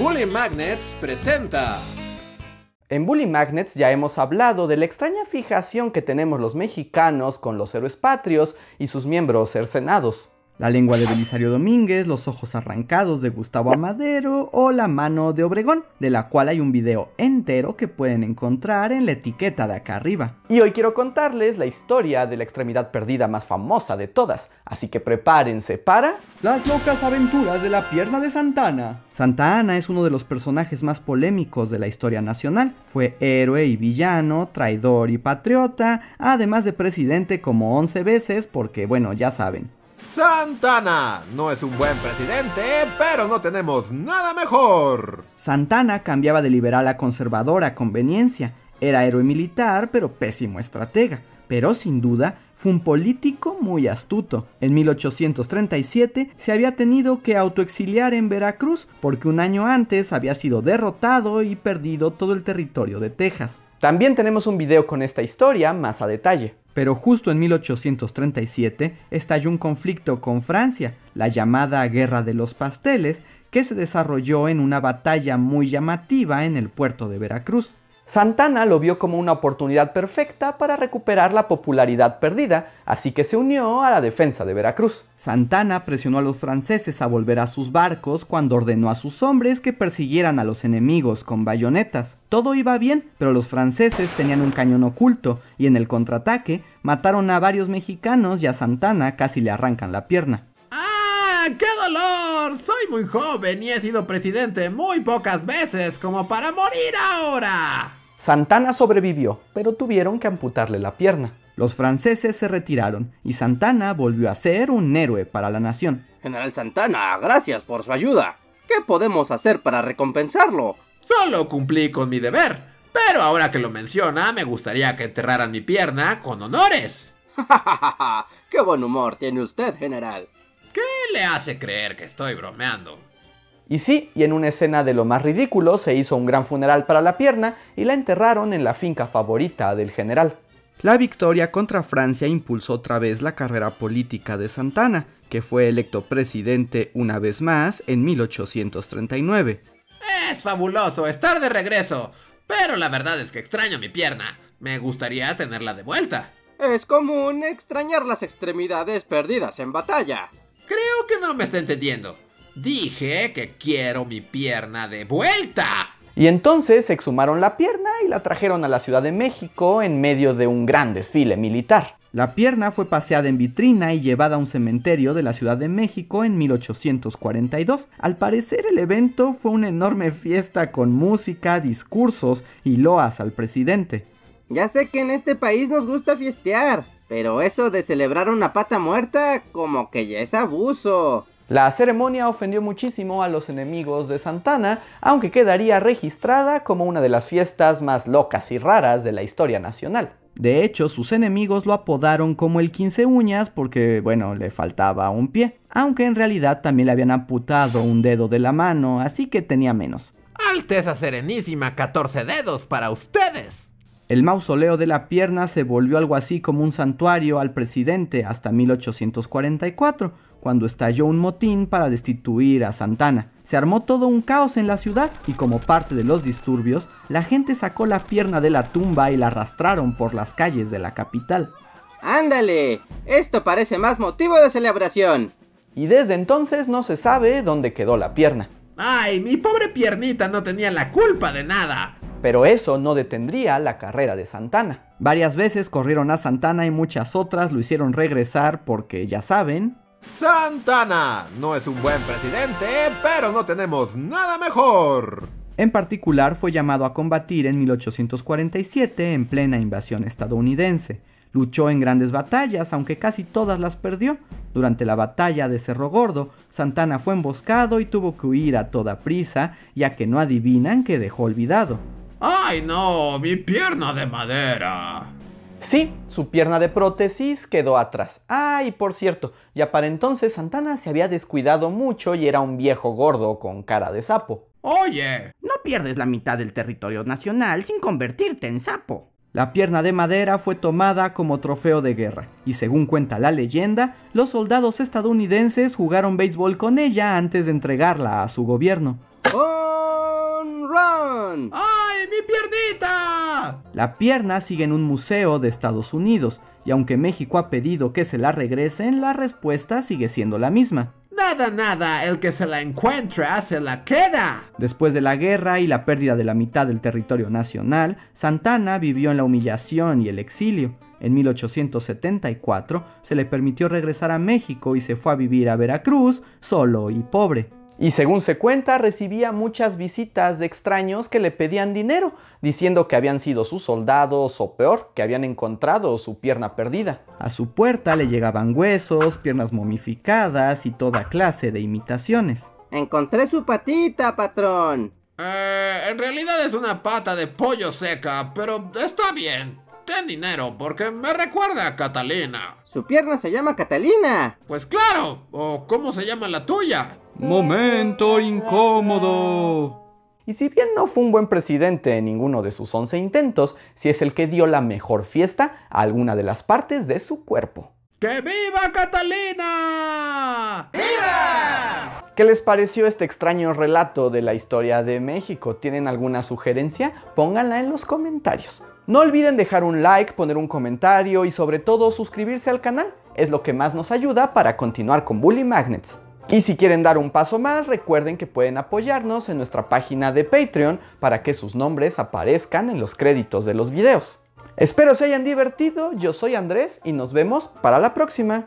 Bully Magnets presenta. En Bully Magnets ya hemos hablado de la extraña fijación que tenemos los mexicanos con los héroes patrios y sus miembros cercenados. La lengua de Belisario Domínguez, los ojos arrancados de Gustavo Amadero o la mano de Obregón, de la cual hay un video entero que pueden encontrar en la etiqueta de acá arriba. Y hoy quiero contarles la historia de la extremidad perdida más famosa de todas, así que prepárense para... Las locas aventuras de la pierna de Santana. Santa Ana es uno de los personajes más polémicos de la historia nacional. Fue héroe y villano, traidor y patriota, además de presidente como 11 veces porque, bueno, ya saben, Santana no es un buen presidente, pero no tenemos nada mejor. Santana cambiaba de liberal a conservador a conveniencia. Era héroe militar, pero pésimo estratega. Pero sin duda fue un político muy astuto. En 1837 se había tenido que autoexiliar en Veracruz porque un año antes había sido derrotado y perdido todo el territorio de Texas. También tenemos un video con esta historia más a detalle. Pero justo en 1837 estalló un conflicto con Francia, la llamada Guerra de los Pasteles, que se desarrolló en una batalla muy llamativa en el puerto de Veracruz. Santana lo vio como una oportunidad perfecta para recuperar la popularidad perdida, así que se unió a la defensa de Veracruz. Santana presionó a los franceses a volver a sus barcos cuando ordenó a sus hombres que persiguieran a los enemigos con bayonetas. Todo iba bien, pero los franceses tenían un cañón oculto y en el contraataque mataron a varios mexicanos y a Santana casi le arrancan la pierna. ¡Ah! ¡Qué dolor! Soy muy joven y he sido presidente muy pocas veces como para morir ahora. Santana sobrevivió, pero tuvieron que amputarle la pierna. Los franceses se retiraron y Santana volvió a ser un héroe para la nación. General Santana, gracias por su ayuda. ¿Qué podemos hacer para recompensarlo? Solo cumplí con mi deber, pero ahora que lo menciona, me gustaría que enterraran mi pierna con honores. ¡Qué buen humor tiene usted, general! ¿Qué le hace creer que estoy bromeando? Y sí, y en una escena de lo más ridículo se hizo un gran funeral para la pierna y la enterraron en la finca favorita del general. La victoria contra Francia impulsó otra vez la carrera política de Santana, que fue electo presidente una vez más en 1839. Es fabuloso estar de regreso, pero la verdad es que extraño mi pierna. Me gustaría tenerla de vuelta. Es común extrañar las extremidades perdidas en batalla. Creo que no me está entendiendo. Dije que quiero mi pierna de vuelta. Y entonces exhumaron la pierna y la trajeron a la Ciudad de México en medio de un gran desfile militar. La pierna fue paseada en vitrina y llevada a un cementerio de la Ciudad de México en 1842. Al parecer el evento fue una enorme fiesta con música, discursos y loas al presidente. Ya sé que en este país nos gusta fiestear, pero eso de celebrar una pata muerta como que ya es abuso. La ceremonia ofendió muchísimo a los enemigos de Santana, aunque quedaría registrada como una de las fiestas más locas y raras de la historia nacional. De hecho, sus enemigos lo apodaron como el 15 uñas porque, bueno, le faltaba un pie, aunque en realidad también le habían amputado un dedo de la mano, así que tenía menos. Alteza Serenísima, 14 dedos para ustedes. El mausoleo de la pierna se volvió algo así como un santuario al presidente hasta 1844, cuando estalló un motín para destituir a Santana. Se armó todo un caos en la ciudad y como parte de los disturbios, la gente sacó la pierna de la tumba y la arrastraron por las calles de la capital. ¡Ándale! Esto parece más motivo de celebración. Y desde entonces no se sabe dónde quedó la pierna. ¡Ay, mi pobre piernita no tenía la culpa de nada! Pero eso no detendría la carrera de Santana. Varias veces corrieron a Santana y muchas otras lo hicieron regresar porque, ya saben, Santana no es un buen presidente, pero no tenemos nada mejor. En particular fue llamado a combatir en 1847 en plena invasión estadounidense. Luchó en grandes batallas, aunque casi todas las perdió. Durante la batalla de Cerro Gordo, Santana fue emboscado y tuvo que huir a toda prisa, ya que no adivinan que dejó olvidado. ¡Ay no! ¡Mi pierna de madera! Sí, su pierna de prótesis quedó atrás. Ah, y por cierto, ya para entonces Santana se había descuidado mucho y era un viejo gordo con cara de sapo. Oye, no pierdes la mitad del territorio nacional sin convertirte en sapo. La pierna de madera fue tomada como trofeo de guerra, y según cuenta la leyenda, los soldados estadounidenses jugaron béisbol con ella antes de entregarla a su gobierno. ¡Oh! run! ¡Ay, mi piernita! La pierna sigue en un museo de Estados Unidos, y aunque México ha pedido que se la regresen, la respuesta sigue siendo la misma. Nada, nada, el que se la encuentra se la queda. Después de la guerra y la pérdida de la mitad del territorio nacional, Santana vivió en la humillación y el exilio. En 1874 se le permitió regresar a México y se fue a vivir a Veracruz, solo y pobre. Y según se cuenta, recibía muchas visitas de extraños que le pedían dinero, diciendo que habían sido sus soldados o peor, que habían encontrado su pierna perdida. A su puerta le llegaban huesos, piernas momificadas y toda clase de imitaciones. Encontré su patita, patrón. Eh, en realidad es una pata de pollo seca, pero está bien. Ten dinero porque me recuerda a Catalina. Su pierna se llama Catalina. Pues claro, o ¿cómo se llama la tuya? Momento incómodo. Y si bien no fue un buen presidente en ninguno de sus 11 intentos, sí es el que dio la mejor fiesta a alguna de las partes de su cuerpo. ¡Que viva Catalina! ¡Viva! ¿Qué les pareció este extraño relato de la historia de México? ¿Tienen alguna sugerencia? Pónganla en los comentarios. No olviden dejar un like, poner un comentario y sobre todo suscribirse al canal. Es lo que más nos ayuda para continuar con Bully Magnets. Y si quieren dar un paso más, recuerden que pueden apoyarnos en nuestra página de Patreon para que sus nombres aparezcan en los créditos de los videos. Espero se hayan divertido, yo soy Andrés y nos vemos para la próxima.